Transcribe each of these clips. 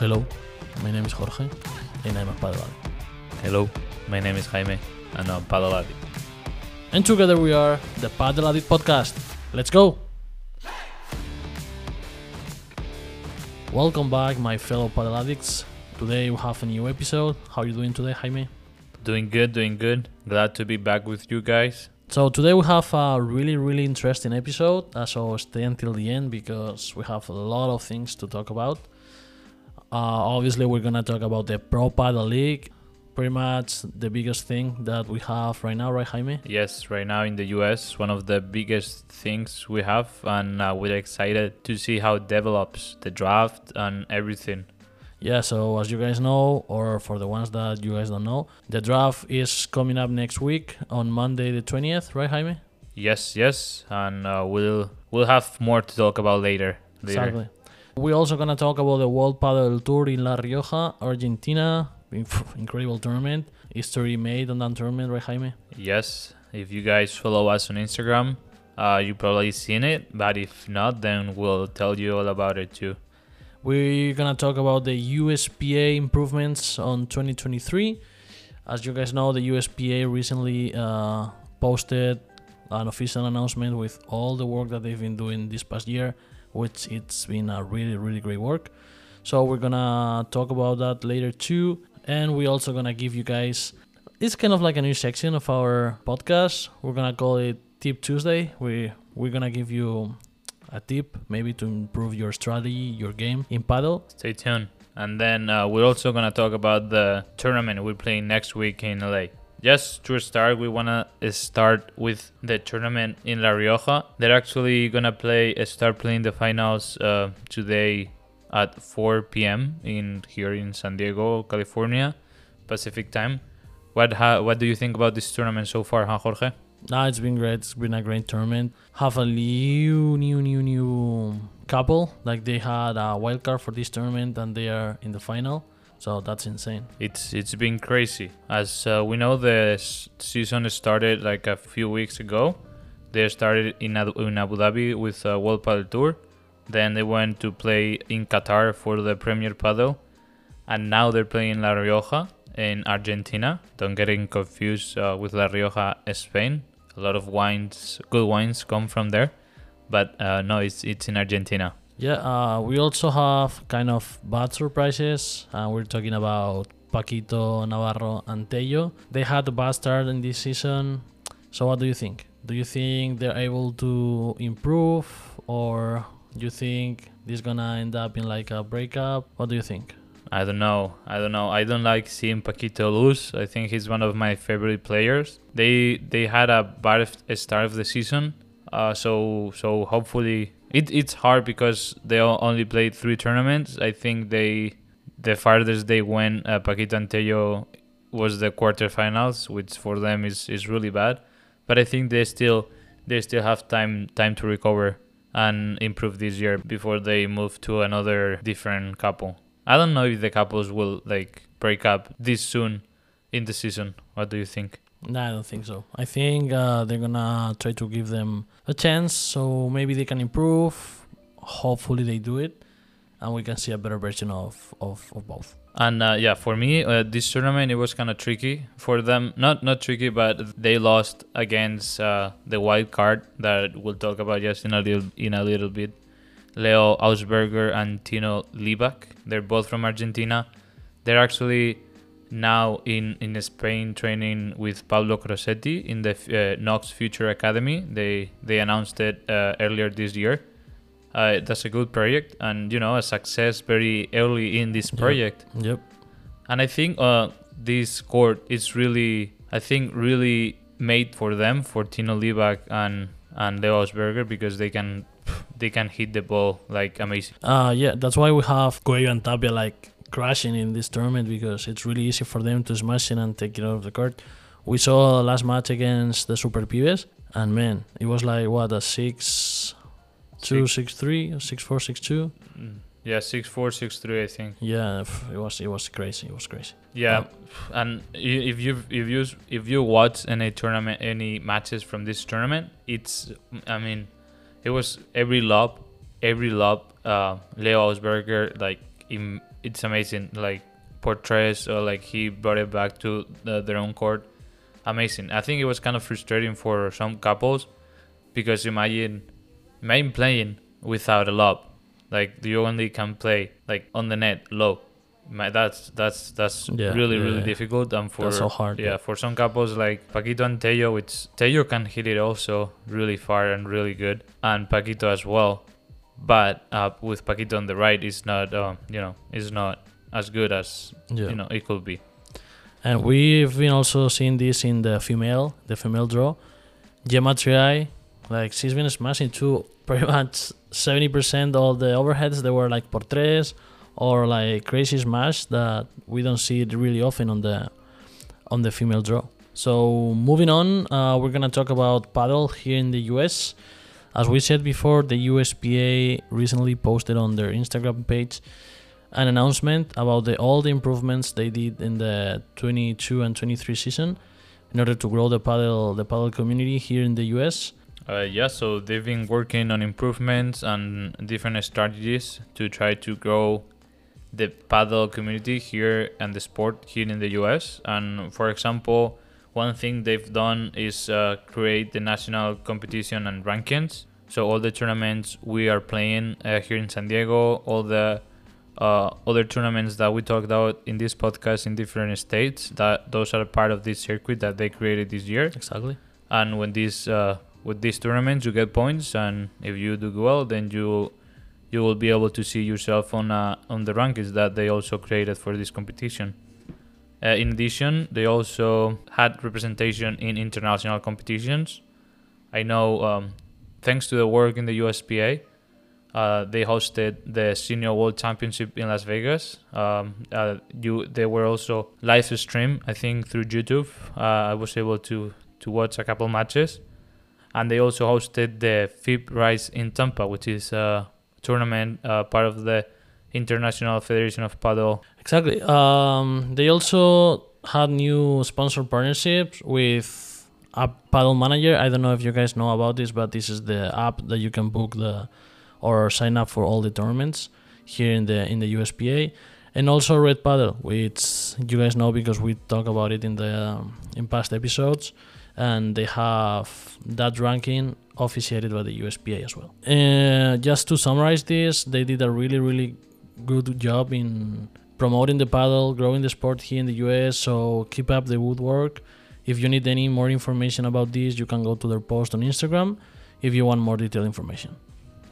Hello, my name is Jorge, and I'm a padel addict. Hello, my name is Jaime, and I'm padel addict. And together we are the Padel Addict Podcast. Let's go! Welcome back, my fellow padel addicts. Today we have a new episode. How are you doing today, Jaime? Doing good, doing good. Glad to be back with you guys. So today we have a really, really interesting episode. Uh, so stay until the end because we have a lot of things to talk about. Uh, obviously, we're gonna talk about the Pro Padel League, pretty much the biggest thing that we have right now, right, Jaime? Yes, right now in the US, one of the biggest things we have, and uh, we're excited to see how it develops the draft and everything. Yeah, so as you guys know, or for the ones that you guys don't know, the draft is coming up next week on Monday the 20th, right, Jaime? Yes, yes, and uh, we'll we'll have more to talk about later. later. Exactly. We're also gonna talk about the World Padel Tour in La Rioja, Argentina. Incredible tournament. History made on that tournament, right, Jaime? Yes, if you guys follow us on Instagram, uh, you probably seen it, but if not, then we'll tell you all about it too. We're gonna talk about the USPA improvements on 2023. As you guys know, the USPA recently uh, posted an official announcement with all the work that they've been doing this past year, which it's been a really, really great work. So we're gonna talk about that later too, and we're also gonna give you guys. It's kind of like a new section of our podcast. We're gonna call it Tip Tuesday. We we're gonna give you a tip maybe to improve your strategy, your game in padel. Stay tuned. And then uh, we're also gonna talk about the tournament we're playing next week in LA. Just to start, we wanna start with the tournament in La Rioja. They're actually gonna play start playing the finals uh, today at 4 p.m. in here in San Diego, California, Pacific time. What ha- what do you think about this tournament so far, huh, Jorge? Nah, it's been great. It's been a great tournament. Have a new, new, new, new couple. Like they had a wild card for this tournament and they are in the final. So that's insane. It's it's been crazy. As uh, we know, the season started like a few weeks ago. They started in in Abu Dhabi with uh, World Padel Tour. Then they went to play in Qatar for the Premier Padel, and now they're playing La Rioja in Argentina. Don't get confused uh, with La Rioja, Spain. A lot of wines, good wines, come from there, but uh, no, it's it's in Argentina. Yeah, uh, we also have kind of bad surprises. Uh, we're talking about Paquito, Navarro, and Tello. They had a bad start in this season. So what do you think? Do you think they're able to improve, or do you think this gonna end up in like a breakup? What do you think? I don't know. I don't know. I don't like seeing Paquito lose. I think he's one of my favorite players. They they had a bad start of the season, uh, so so hopefully it, it's hard because they only played three tournaments. I think they the farthest they went, uh, Paquito and Tello, was the quarterfinals, which for them is, is really bad. But I think they still they still have time time to recover and improve this year before they move to another different couple. I don't know if the couples will like break up this soon in the season. What do you think? No, I don't think so. I think uh, they're gonna try to give them a chance, so maybe they can improve. Hopefully, they do it, and we can see a better version of of, of both. And uh, yeah, for me, uh, this tournament it was kind of tricky for them. Not not tricky, but they lost against uh, the wild card that we'll talk about just in a little in a little bit. Leo Augsburger and Tino Libaak. They're both from Argentina. They're actually now in, in Spain training with Pablo Crosetti in the uh, Nox Future Academy. They they announced it uh, earlier this year. Uh, that's a good project and you know a success very early in this project. Yep. And I think uh, this court is really, I think, really made for them, for Tino Libaak and and Leo Augsburger because they can they can hit the ball like amazing. Uh, yeah, that's why we have Coello and Tapia like crashing in this tournament because it's really easy for them to smash it and take it out of the court. We saw last match against the Super Pibes, and man, it was like what a six, two, six, three, six, four, six, two. Mm. Yeah, six four, six three, I think. Yeah, it was it was crazy. It was crazy. Yeah, and if you if you if you watch any tournament, any matches from this tournament, it's I mean, it was every lob, every lob. Uh, Leo Augsburger like im- it's amazing. Like por tres or like he brought it back to the, their own court. Amazing. I think it was kind of frustrating for some couples because imagine imagine playing without a lob. Like you only can play like on the net low. My, that's that's that's Yeah, really yeah, really yeah. difficult and for That's so hard. yeah, for some couples like Paquito and Tello, it's Tello can hit it also really far and really good, and Paquito as well. But uh, with Paquito on the right, it's not, uh, you know, it's not as good as Yeah. you know it could be. And we've been also seeing this in the female, the female draw. Gemma Triay, like she's been smashing too. Pretty much seventy percent of the overheads they were like por tres or like crazy smash that we don't see it really often on the on the female draw. So moving on, uh, we're gonna talk about padel here in the US. As we said before, the USPA recently posted on their Instagram page an announcement about the, all the improvements they did in the 22 and 23 season in order to grow the padel the padel community here in the US. Uh, yeah, so they've been working on improvements and different strategies to try to grow the padel community here and the sport here in the US. And for example, one thing they've done is uh, create the national competition and rankings. So all the tournaments we are playing uh, here in San Diego, all the uh, other tournaments that we talked about in this podcast in different states, that those are part of this circuit that they created this year Exactly. and when these uh, with these tournaments you get points and if you do well then you you will be able to see yourself on uh, on the rankings that they also created for this competition uh, in addition they also had representation in international competitions. I know um, thanks to the work in the uspa uh, they hosted the senior world championship in las vegas. Um, uh, you they were also live stream i think through youtube. Uh, i was able to to watch a couple matches. And they also hosted the FIP Rise in Tampa, which is a tournament uh, part of the International Federation of Padel. Exactly. Um, they also had new sponsor partnerships with a Padel Manager. I don't know if you guys know about this, but this is the app that you can book the or sign up for all the tournaments here in the in the USPA, and also Red Paddle, which you guys know because we talk about it in the um, in past episodes, and they have that ranking officiated by the USPA as well. Uh, just to summarize this, they did a really really good job in promoting the padel, growing the sport here in the US. So keep up the good work. If you need any more information about this, you can go to their post on Instagram if you want more detailed information.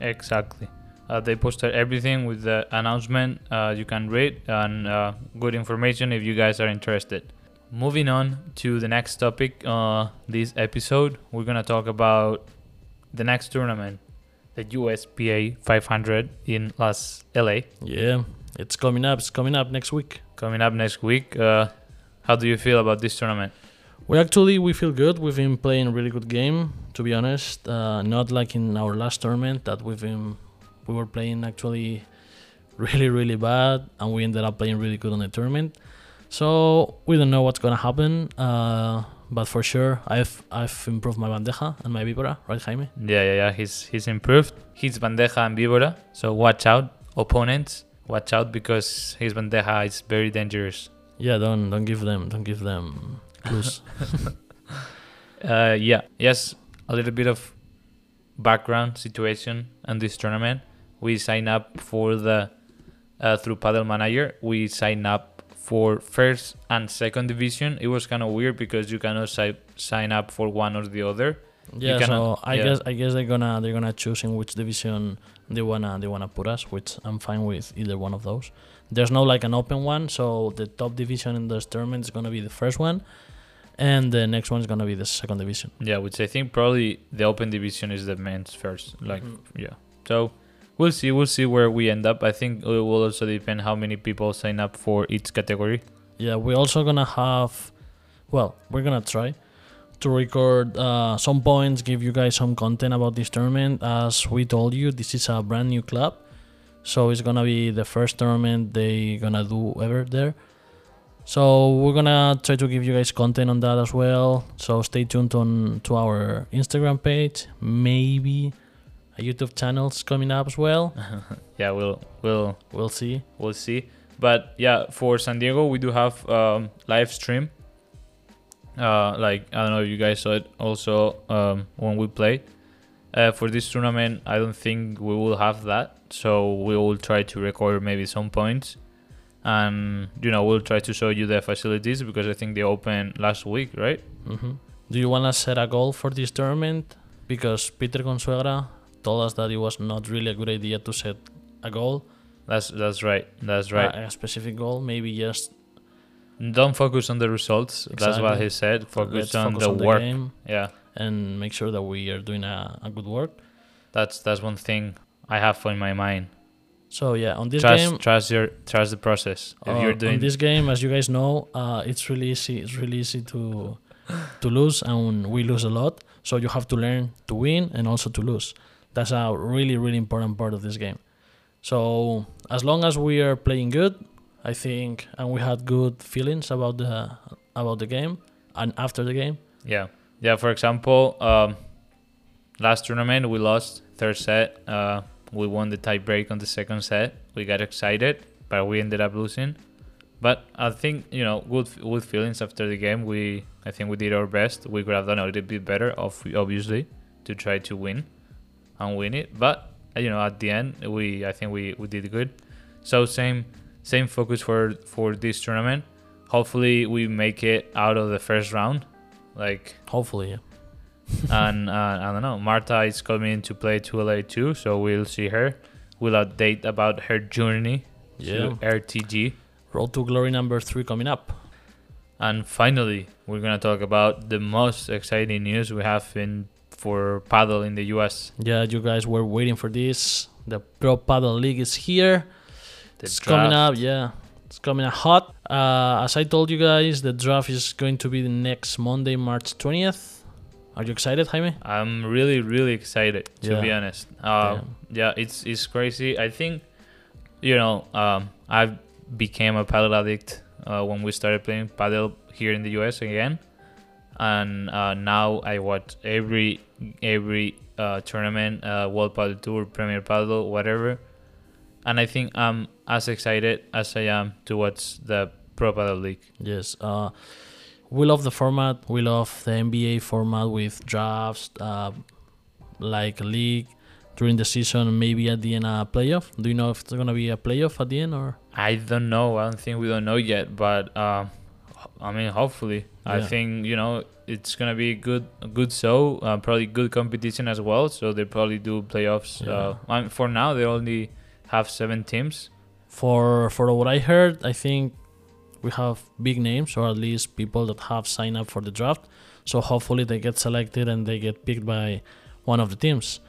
Exactly. Uh, they posted everything with the announcement uh, you can read and uh, good information if you guys are interested. Moving on to the next topic, uh, this episode, we're gonna talk about the next tournament, the USPA 500 in Las LA. Yeah, it's coming up. It's coming up next week. coming up next week. Uh, how do you feel about this tournament? We actually we feel good. We've been playing a really good game, to be honest. Uh, not like in our last tournament that we've been we were playing actually really really bad, and we ended up playing really good on the tournament. So we don't know what's gonna happen, uh, but for sure I've I've improved my bandeja and my víbora, right, Jaime? Yeah, yeah, yeah. He's he's improved. He's bandeja and víbora. So watch out, opponents. Watch out because his bandeja is very dangerous. Yeah, don't don't give them don't give them clues. Uh, yeah. Yes, a little bit of background situation on this tournament. We sign up for the uh, through Padel Manager. We sign up for first and second division. It was kind of weird because you cannot si- sign up for one or the other. yeah, cannot- so I yeah. guess I guess they're gonna they're gonna choose in which division they wanna they wanna put us, which I'm fine with either one of those. There's no like an open one, so the top division in this tournament is gonna be the first one, and the next one is gonna be the second division. Yeah, which I think probably the open division is the men's first. Like, Mhm. yeah. So we'll see. We'll see where we end up. I think it will also depend how many people sign up for each category. Yeah, we're also gonna have, well, we're gonna try to record uh, some points, give you guys some content about this tournament. As we told you, this is a brand new club, so it's gonna be the first tournament they gonna do ever there. So we're gonna try to give you guys content on that as well. So stay tuned on to our Instagram page, maybe a YouTube channel's coming up as well. yeah, we'll we'll We'll see. we'll see. But yeah, for San Diego, we do have um, live stream. Uh, like I don't know if you guys saw it also um, when we played. Uh, for this tournament, I don't think we will have that. So we will try to record maybe some points, and you know we'll try to show you the facilities because I think they opened last week, right? hmm Do you want to set a goal for this tournament? Because Peter Consuegra told us that it was not really a good idea to set a goal, That's that's right. That's right. a, a specific goal. Maybe just Don't focus on the results. That's what he said. Focus let's on focus the on the work. game yeah, and make sure that we are doing a, a good work. that's that's one thing I have in my mind. So yeah, on this trust game, trust your trust the process. If uh, you're on this game, as you guys know, uh, it's really easy. It's really easy to to lose, and we lose a lot. So you have to learn to win and also to lose. That's a really really important part of this game. So as long as we are playing good, I think, and we had good feelings about the about the game and after the game. Yeah, yeah. For example, um, last tournament we lost third set. Uh, we won the tie break on the second set. We got excited, but we ended up losing. But I think you know, good good feelings after the game. We I think we did our best. We could have done a little bit better, obviously, to try to win and win it. But you know, at the end, we I think we, we did good. So same same focus for for this tournament. Hopefully, we make it out of the first round. Like Hopefully, yeah. and uh, I don't know. Marta is coming to play 2LA too, so we'll see her. We'll update about her journey Yeah. to RTG. Road to Glory number three coming up. And finally, we're gonna talk about the most exciting news we have in for padel in the US. Yeah, you guys were waiting for this. The Pro Padel League is here. The it's coming draft. up, yeah. It's coming up hot. Uh, as I told you guys, the draft is going to be the next Monday, March 20th. Are you excited, Jaime? I'm really, really excited to Yeah. be honest. Uh, yeah, it's it's crazy. I think, you know, um, I became a padel addict uh, when we started playing padel here in the US again, and uh, now I watch every every uh, tournament, uh, World Padel Tour, Premier Padel, whatever, and I think I'm as excited as I am to watch the Pro Padel League. Yes. Uh, we love the format. We love the NBA format with drafts, uh, like a league during the season, maybe at the end a playoff. Do you know if it's gonna be a playoff at the end or? I don't know. I don't think we don't know yet, but uh, I mean, hopefully, I think you know it's gonna be a good, good show. Uh, probably good competition as well. So they probably do playoffs. Uh, um, for now, they only have seven teams. For for what I heard, I think we have big names or at least people that have signed up for the draft. So hopefully they get selected and they get picked by one of the teams.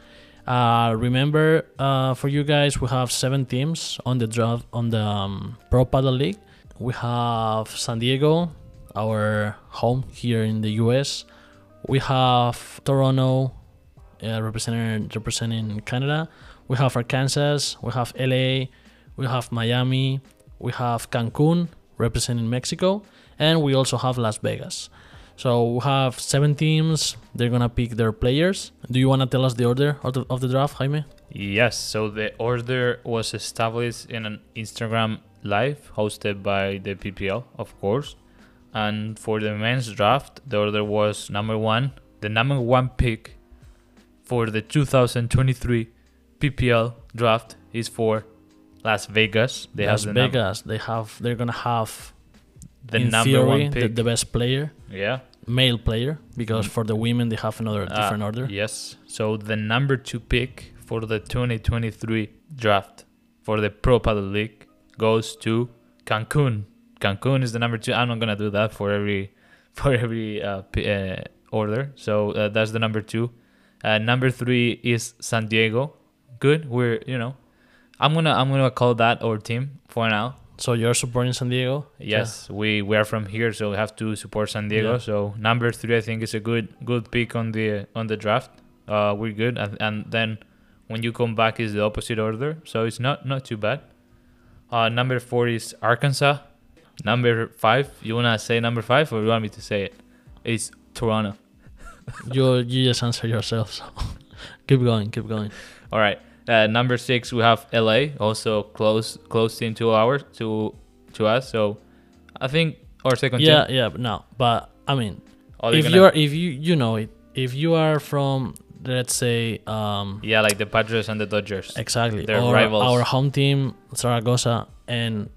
Uh, remember, uh, for you guys, we have seven teams on the draft on the um, Pro Padel League. We have San Diego, our home here in the US. We have Toronto, uh, representing representing Canada. We have Arkansas. We have LA. We have Miami. We have Cancun representing Mexico, and we also have Las Vegas. So we have seven teams. They're gonna pick their players. Do you wanna tell us the order of the, of the draft, Jaime? Yes. So the order was established in an Instagram live hosted by the PPL, of course. And for the men's draft, the order was number one. The number one pick for the 2023 PPL draft is for Las Vegas. They Las have the num- Vegas. they have. They're gonna have the number theory one the, pick. the best player, yeah. male player, because Mm. for the women they have another Uh, different order. Yes. So the number two pick for the 2023 draft for the Pro Padel League goes to Cancun. Cancun is the number two. I'm not gonna do that for every for every uh, p- uh, order. So uh, that's the number two. Uh, number three is San Diego. Good. We're you know, I'm gonna I'm gonna call that our team for now. So you're supporting San Diego? Yes, we we are from here, so we have to support San Diego. Yeah. So number three, I think, is a good good pick on the on the draft. Uh, we're good, and, and then when you come back is the opposite order, so it's not not too bad. Uh, number four is Arkansas. Number five, you wanna say number five, or you want me to say it? It's Toronto. You you just answer yourself. So keep going, keep going. All right. Uh, number six, we have LA, also close close in two hours to to us. So I think our second Yeah, team. yeah, but no, but I mean, Oh, if gonna- you are, if you you know it, if you are from, let's say, um, yeah, like the Padres and the Dodgers. exactly, They're or rivals. our home team, Zaragoza and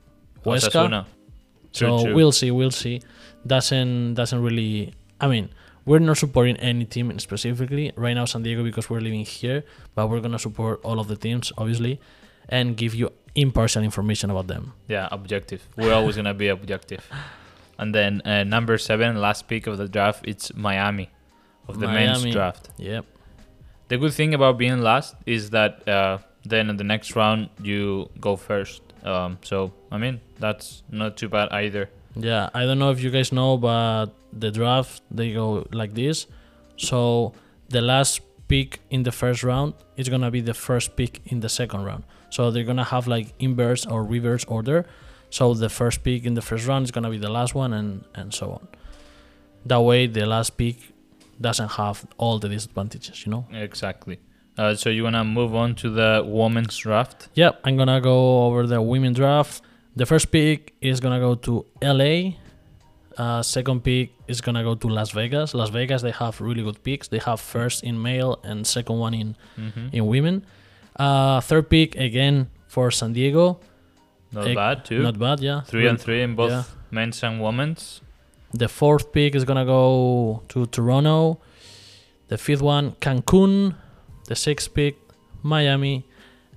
Huesca. Osasuna. True, so true. we'll see, we'll see. Doesn't doesn't really. I mean, we're not supporting any team specifically right now, San Diego, because we're living here. But we're gonna support all of the teams, obviously, and give you impartial information about them. Yeah, objective. We're always gonna be objective. And then uh, number seven, last pick of the draft, it's Miami, of the men's draft. Yep. The good thing about being last is that uh, then in the next round you go first. Um, so I mean that's not too bad either. Yeah, I don't know if you guys know, but the draft they go like this. So the last pick in the first round is gonna be the first pick in the second round. So they're gonna have like inverse or reverse order. So the first pick in the first round is gonna be the last one, and and so on. That way, the last pick doesn't have all the disadvantages. You know. Exactly. Uh, so you wanna move on to the women's draft? Yep, I'm gonna go over the women draft. The first pick is gonna go to LA. Uh, second pick is gonna go to Las Vegas. Las Vegas they have really good picks. They have first in male and second one in Mm-hmm. in women. Uh, third pick again for San Diego. Not bad too. Not bad, yeah. three and three in both yeah. men's and women's. The fourth pick is gonna go to Toronto. The fifth one, Cancun. The sixth pick, Miami.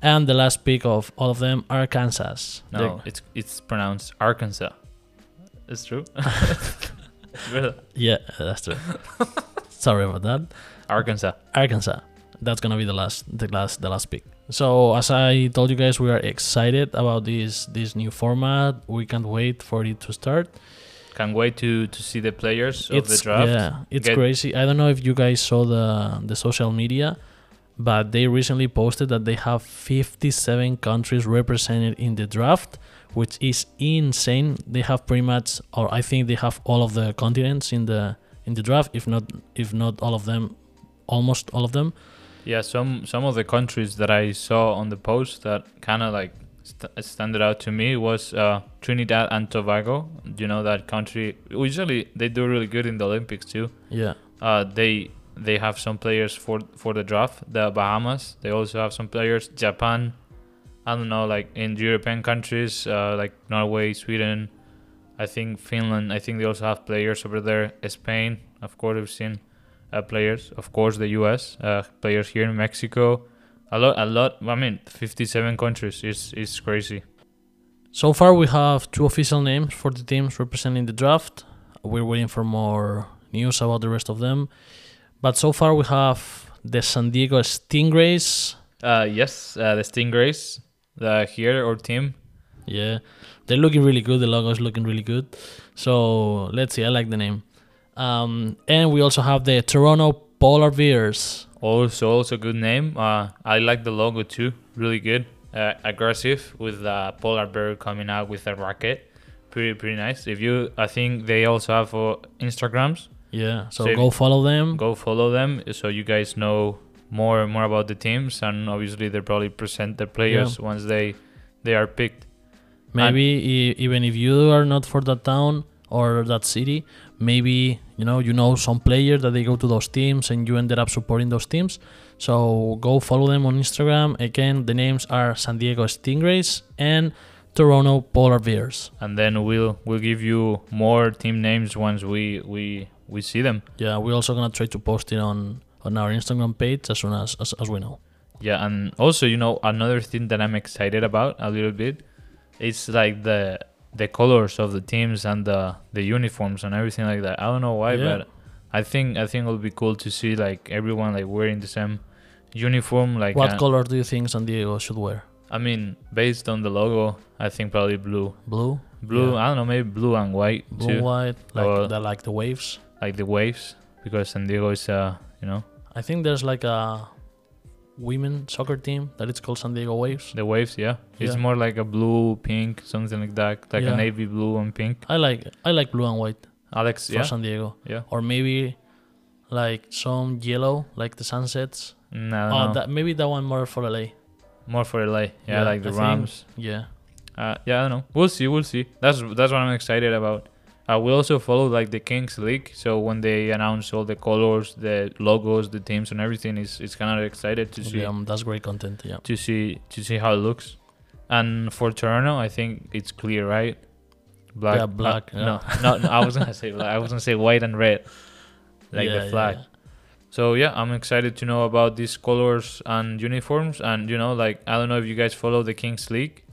And the last pick of all of them, Arkansas. No, it's it's pronounced Arkansas. It's true. Yeah, that's true. Sorry about that. Arkansas. Arkansas. That's gonna be the last, the last, the last pick. So as I told you guys, we are excited about this this new format. We can't wait for it to start. Can't wait to to see the players of it's the draft. yeah, it's Get- crazy. I don't know if you guys saw the the social media, but they recently posted that they have 57 countries represented in the draft, which is insane. They have pretty much, or I think they have all of the continents in the in the draft, if not if not all of them, almost all of them. Yeah, some some of the countries that I saw on the post that kind of like st- standed out to me was uh, Trinidad and Tobago. You know that country. Usually they do really good in the Olympics too. Yeah, Uh, they they have some players for for the draft. The Bahamas. They also have some players. Japan. I don't know, like in European countries, uh, like Norway, Sweden. I think Finland. I think they also have players over there. Spain, of course, we've seen uh, players. Of course, the U.S. Uh, players here in Mexico. A lot, a lot. I mean, 57 countries is is crazy. So far, we have two official names for the teams representing the draft. We're waiting for more news about the rest of them. But so far, we have the San Diego Stingrays. Uh, yes, uh, the Stingrays. The here or team. Yeah, they're looking really good. The logo is looking really good. So let's see. I like the name. Um, and we also have the Toronto Polar Bears. Also, also good name. Uh, I like the logo too. Really good. Uh, aggressive with the polar bear coming out with a racket. Pretty pretty nice. If you, I think they also have uh, Instagrams. Yeah, so So go follow them. Go follow them so you guys know more more about the teams and obviously they probably present the players once they they are picked. Maybe even if you are not for that town or that city, maybe you know you know some player that they go to those teams and you ended up supporting those teams. So go follow them on Instagram. Again, the names are San Diego Stingrays and Toronto Polar Bears. And then we'll we'll give you more team names once we we we see them. Yeah, we're also gonna try to post it on on our Instagram page as soon as as, as we know. Yeah, and also you know another thing that I'm excited about a little bit, it's like the the colors of the teams and the the uniforms and everything like that. I don't know why, Yeah. but I think I think it'll be cool to see like everyone like wearing the same uniform. Like what uh, color do you think San Diego should wear? I mean, based on the logo, I think probably blue. Blue, Blue. Yeah. I don't know, maybe blue and white blue, too, white, like Or- the like the waves. Like the waves, because San Diego is uh you know I think there's like a women soccer team that it's called San Diego Waves. the waves. Yeah, it's more like a blue, pink, something like that, like Yeah. a navy blue and pink. I like I like blue and white Alex, for yeah, San Diego, yeah. or maybe like some yellow, like the sunsets. No, Oh, no. that maybe that one more for LA. more for LA. Yeah, Yeah, like the I think- Rams. Yeah, uh, yeah, I don't know. We'll see. We'll see. That's that's what I'm excited about. Uh, we also follow like the Kings League, so when they announce all the colors, the logos, the teams, and everything, is it's kind of excited to see Yeah, um, that's great content. Yeah. to see to see how it looks. And for Toronto, I think it's clear, right? Black. Yeah, black, uh, No, no, no, I was gonna say black. I was gonna say white and red, like Yeah, the yeah, flag. yeah. So yeah, I'm excited to know about these colors and uniforms. And you know, like I don't know if you guys follow the Kings League.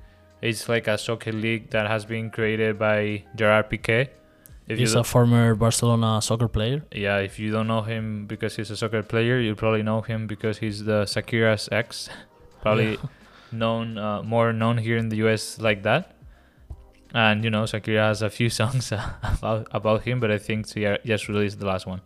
It's like a soccer league that has been created by Gerard Piqué. If He's a former Barcelona soccer player. yeah, if you don't know him because he's a soccer player, you probably know him because he's the Shakira's ex. probably Yeah. known uh, more known here in the US like that. And you know, Shakira has a few songs about about him, but I think she just released the last one.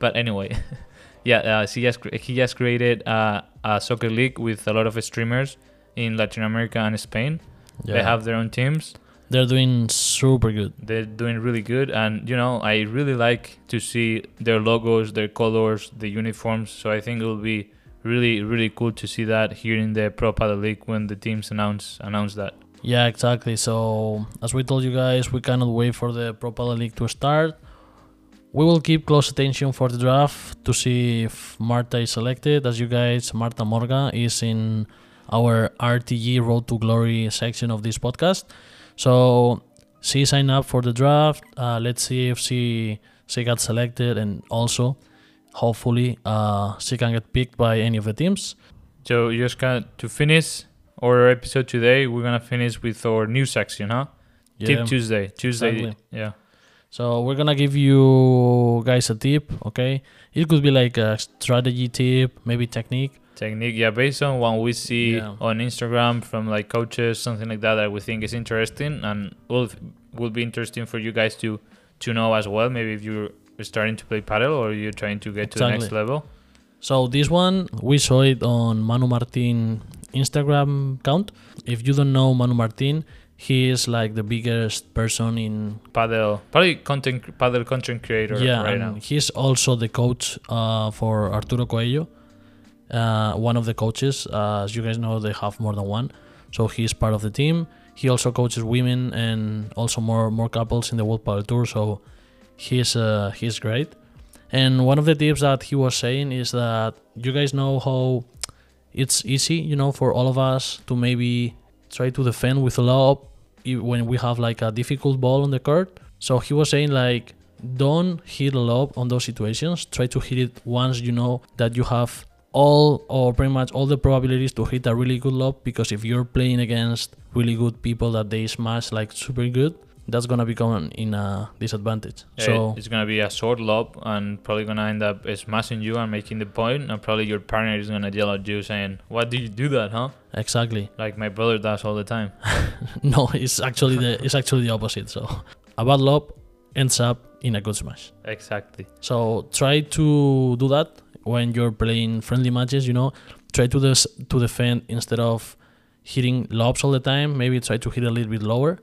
But anyway, yeah, uh, she just he just created uh, a soccer league with a lot of streamers in Latin America and Spain. Yeah. They have their own teams. They're doing super good. They're doing really good, and you know, I really like to see their logos, their colors, the uniforms. So I think it will be really, really cool to see that here in the Pro Padel League when the teams announce announce that. Yeah, exactly. So as we told you guys, we cannot wait for the Pro Padel League to start. We will keep close attention for the draft to see if Marta is selected. As you guys, Marta Morga is in our RTG Road to Glory section of this podcast. So she signed up for the draft. Uh, let's see if she she got selected, and also hopefully uh, she can get picked by any of the teams. So just kind to finish our episode today, we're gonna finish with our new section, huh? Tip Tuesday. Tuesday. Exactly. Yeah. So we're gonna give you guys a tip, okay? It could be like a strategy tip, maybe technique. Technique, yeah, based on what we see Yeah. on Instagram from like coaches, something like that that we think is interesting and will will be interesting for you guys to to know as well. Maybe if you're starting to play padel or you're trying to get to the next level. So this one we saw it on Manu Martin Instagram account. If you don't know Manu Martin, he is like the biggest person in Padel, probably content padel content creator yeah, right now. he's also the coach uh, for Arturo Coello, uh, one of the coaches. Uh, as you guys know, they have more than one, so he's part of the team. He also coaches women and also more more couples in the World Padel Tour. So he's uh, he's great. And one of the tips that he was saying is that you guys know how it's easy, you know, for all of us to maybe try to defend with a lob when we have like a difficult ball on the court. So he was saying like don't hit a lob on those situations. Try to hit it once you know that you have all or pretty much all the probabilities to hit a really good lob because if you're playing against really good people that they smash like super good, that's gonna become in a disadvantage. Yeah, so it's gonna be a short lob and probably gonna end up smashing you and making the point, and probably your partner is gonna yell at you saying, "Why did you do that, huh?" exactly. Like my brother does all the time. no, it's actually the it's actually the opposite. So a bad lob ends up in a good smash. exactly. So try to do that when you're playing friendly matches. You know, try to des- to defend instead of hitting lobs all the time. Maybe try to hit a little bit lower,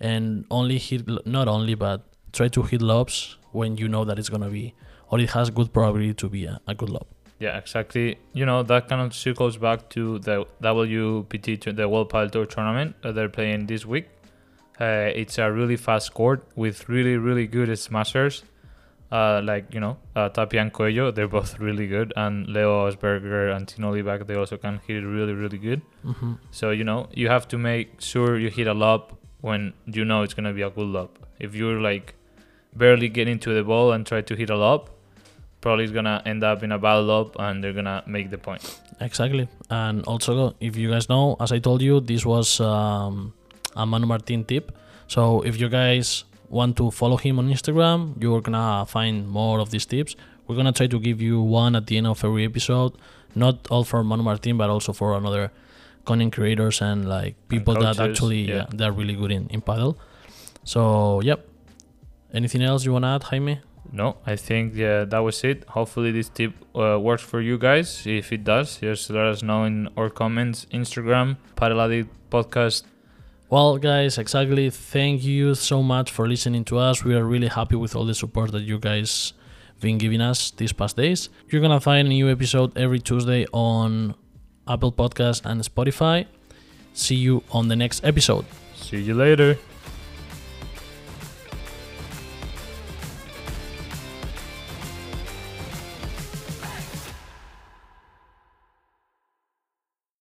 and only hit not only but try to hit lobs when you know that it's gonna be or it has good probability to be a, a good lob. Yeah, exactly. You know that kind of circles back to the WPT, the World Padel Tour tournament that they're playing this week. Uh, it's a really fast court with really, really good smashers. Uh, like you know, uh, Tapia and Coello, they're both really good, and Leo Augsburger and Tino Libaak, they also can hit it really, really good. Mm-hmm. So you know, you have to make sure you hit a lob when you know it's gonna be a good lob. If you're like barely getting to the ball and try to hit a lob, probably it's gonna end up in a bad lob and they're gonna make the point. Exactly. And also, if you guys know, as I told you, this was um, a Manu Martin tip. So if you guys want to follow him on Instagram, you're gonna find more of these tips. We're gonna try to give you one at the end of every episode, not all for Manu Martin, but also for another content creators and like people that coaches, actually yeah. yeah, they're really good in, in padel. So yep. Anything else you wanna add, Jaime? No, I think yeah, that was it. Hopefully this tip uh, works for you guys. If it does, just let us know in our comments, Instagram, Padel Addict Podcast. Well, guys, exactly. Thank you so much for listening to us. We are really happy with all the support that you guys been giving us these past days. You're gonna find a new episode every Tuesday on Apple Podcast and Spotify. See you on the next episode. See you later.